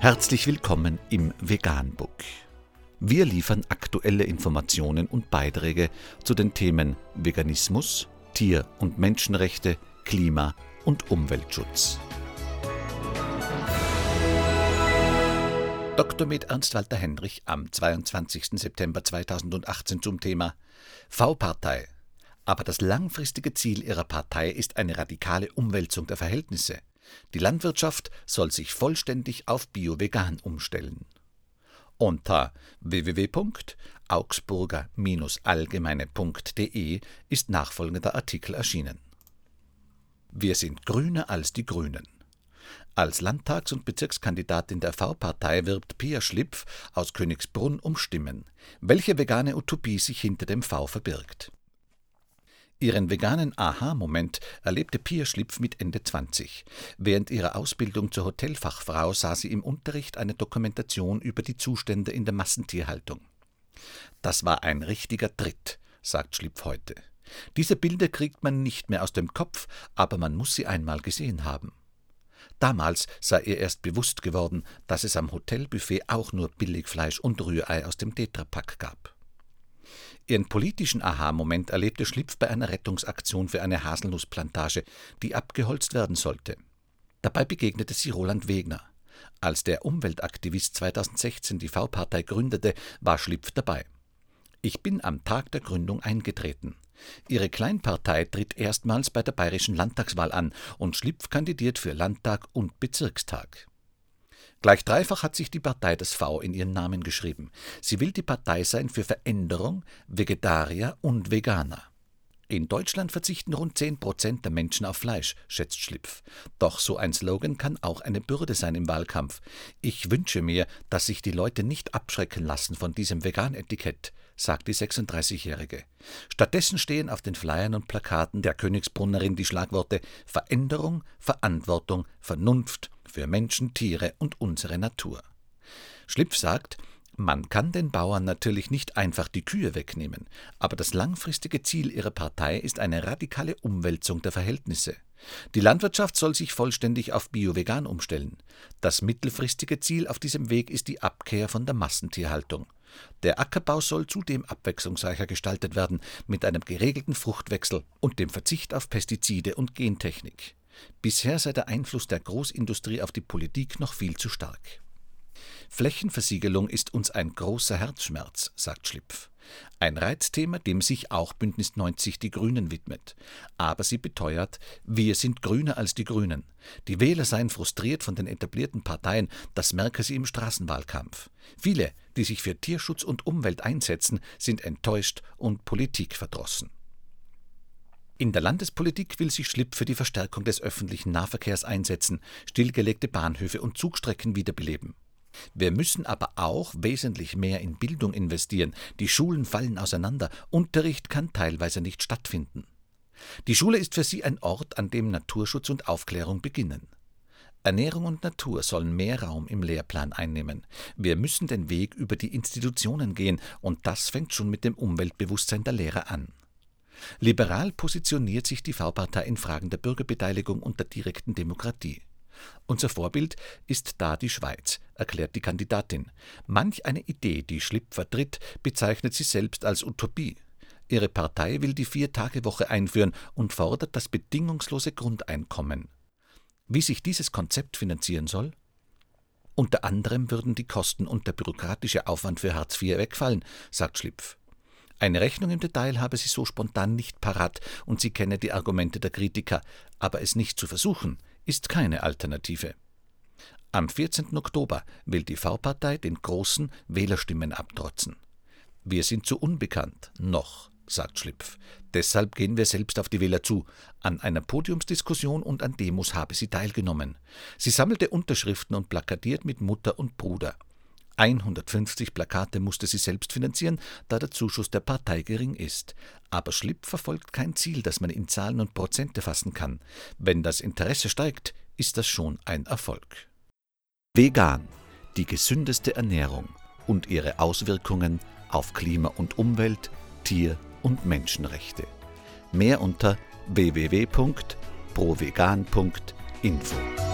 Herzlich willkommen im Veganbook. Wir liefern aktuelle Informationen und Beiträge zu den Themen Veganismus, Tier- und Menschenrechte, Klima- und Umweltschutz. Dr. med Ernst Walter Henrich am 22. September 2018 zum Thema V-Partei. Aber das langfristige Ziel ihrer Partei ist eine radikale Umwälzung der Verhältnisse. Die Landwirtschaft soll sich vollständig auf Bio-Vegan umstellen. Unter www.augsburger-allgemeine.de ist nachfolgender Artikel erschienen. Wir sind grüner als die Grünen. Als Landtags- und Bezirkskandidatin der V-Partei wirbt Pia Schlipf aus Königsbrunn um Stimmen. Welche vegane Utopie sich hinter dem V verbirgt? Ihren veganen Aha-Moment erlebte Pia Schlipf mit Ende 20. Während ihrer Ausbildung zur Hotelfachfrau sah sie im Unterricht eine Dokumentation über die Zustände in der Massentierhaltung. Das war ein richtiger Tritt, sagt Schlipf heute. Diese Bilder kriegt man nicht mehr aus dem Kopf, aber man muss sie einmal gesehen haben. Damals sei ihr erst bewusst geworden, dass es am Hotelbuffet auch nur Billigfleisch und Rührei aus dem Tetrapack gab. Ihren politischen Aha-Moment erlebte Schlipf bei einer Rettungsaktion für eine Haselnussplantage, die abgeholzt werden sollte. Dabei begegnete sie Roland Wegner. Als der Umweltaktivist 2016 die V-Partei gründete, war Schlipf dabei. Ich bin am Tag der Gründung eingetreten. Ihre Kleinpartei tritt erstmals bei der bayerischen Landtagswahl an und Schlipf kandidiert für Landtag und Bezirkstag. Gleich dreifach hat sich die Partei das V in ihren Namen geschrieben. Sie will die Partei sein für Veränderung, Vegetarier und Veganer. In Deutschland verzichten rund 10 Prozent der Menschen auf Fleisch, schätzt Schlipf. Doch so ein Slogan kann auch eine Bürde sein im Wahlkampf. Ich wünsche mir, dass sich die Leute nicht abschrecken lassen von diesem Vegan-Etikett, sagt die 36-Jährige. Stattdessen stehen auf den Flyern und Plakaten der Königsbrunnerin die Schlagworte Veränderung, Verantwortung, Vernunft für Menschen, Tiere und unsere Natur. Schlipf sagt, man kann den Bauern natürlich nicht einfach die Kühe wegnehmen, aber das langfristige Ziel ihrer Partei ist eine radikale Umwälzung der Verhältnisse. Die Landwirtschaft soll sich vollständig auf Bio-Vegan umstellen. Das mittelfristige Ziel auf diesem Weg ist die Abkehr von der Massentierhaltung. Der Ackerbau soll zudem abwechslungsreicher gestaltet werden, mit einem geregelten Fruchtwechsel und dem Verzicht auf Pestizide und Gentechnik. Bisher sei der Einfluss der Großindustrie auf die Politik noch viel zu stark. Flächenversiegelung ist uns ein großer Herzschmerz, sagt Schlipf. Ein Reizthema, dem sich auch Bündnis 90 Die Grünen widmet. Aber sie beteuert, wir sind grüner als die Grünen. Die Wähler seien frustriert von den etablierten Parteien, das merke sie im Straßenwahlkampf. Viele, die sich für Tierschutz und Umwelt einsetzen, sind enttäuscht und politikverdrossen. In der Landespolitik will sich Schlipf für die Verstärkung des öffentlichen Nahverkehrs einsetzen, stillgelegte Bahnhöfe und Zugstrecken wiederbeleben. Wir müssen aber auch wesentlich mehr in Bildung investieren. Die Schulen fallen auseinander. Unterricht kann teilweise nicht stattfinden. Die Schule ist für sie ein Ort, an dem Naturschutz und Aufklärung beginnen. Ernährung und Natur sollen mehr Raum im Lehrplan einnehmen. Wir müssen den Weg über die Institutionen gehen, und das fängt schon mit dem Umweltbewusstsein der Lehrer an. Liberal positioniert sich die V-Partei in Fragen der Bürgerbeteiligung und der direkten Demokratie. Unser Vorbild ist da die Schweiz, erklärt die Kandidatin. Manch eine Idee, die Schlipp vertritt, bezeichnet sie selbst als Utopie. Ihre Partei will die Vier-Tage-Woche einführen und fordert das bedingungslose Grundeinkommen. Wie sich dieses Konzept finanzieren soll? Unter anderem würden die Kosten und der bürokratische Aufwand für Hartz IV wegfallen, sagt Schlipf. Eine Rechnung im Detail habe sie so spontan nicht parat und sie kenne die Argumente der Kritiker, aber es nicht zu versuchen, ist keine Alternative. Am 14. Oktober will die V-Partei den großen Wählerstimmen abtrotzen. Wir sind zu unbekannt, noch, sagt Schlipf. Deshalb gehen wir selbst auf die Wähler zu. An einer Podiumsdiskussion und an Demos habe sie teilgenommen. Sie sammelte Unterschriften und plakatiert mit Mutter und Bruder. 150 Plakate musste sie selbst finanzieren, da der Zuschuss der Partei gering ist. Aber Schlipp verfolgt kein Ziel, das man in Zahlen und Prozente fassen kann. Wenn das Interesse steigt, ist das schon ein Erfolg. Vegan, die gesündeste Ernährung und ihre Auswirkungen auf Klima und Umwelt, Tier- und Menschenrechte. Mehr unter www.provegan.info.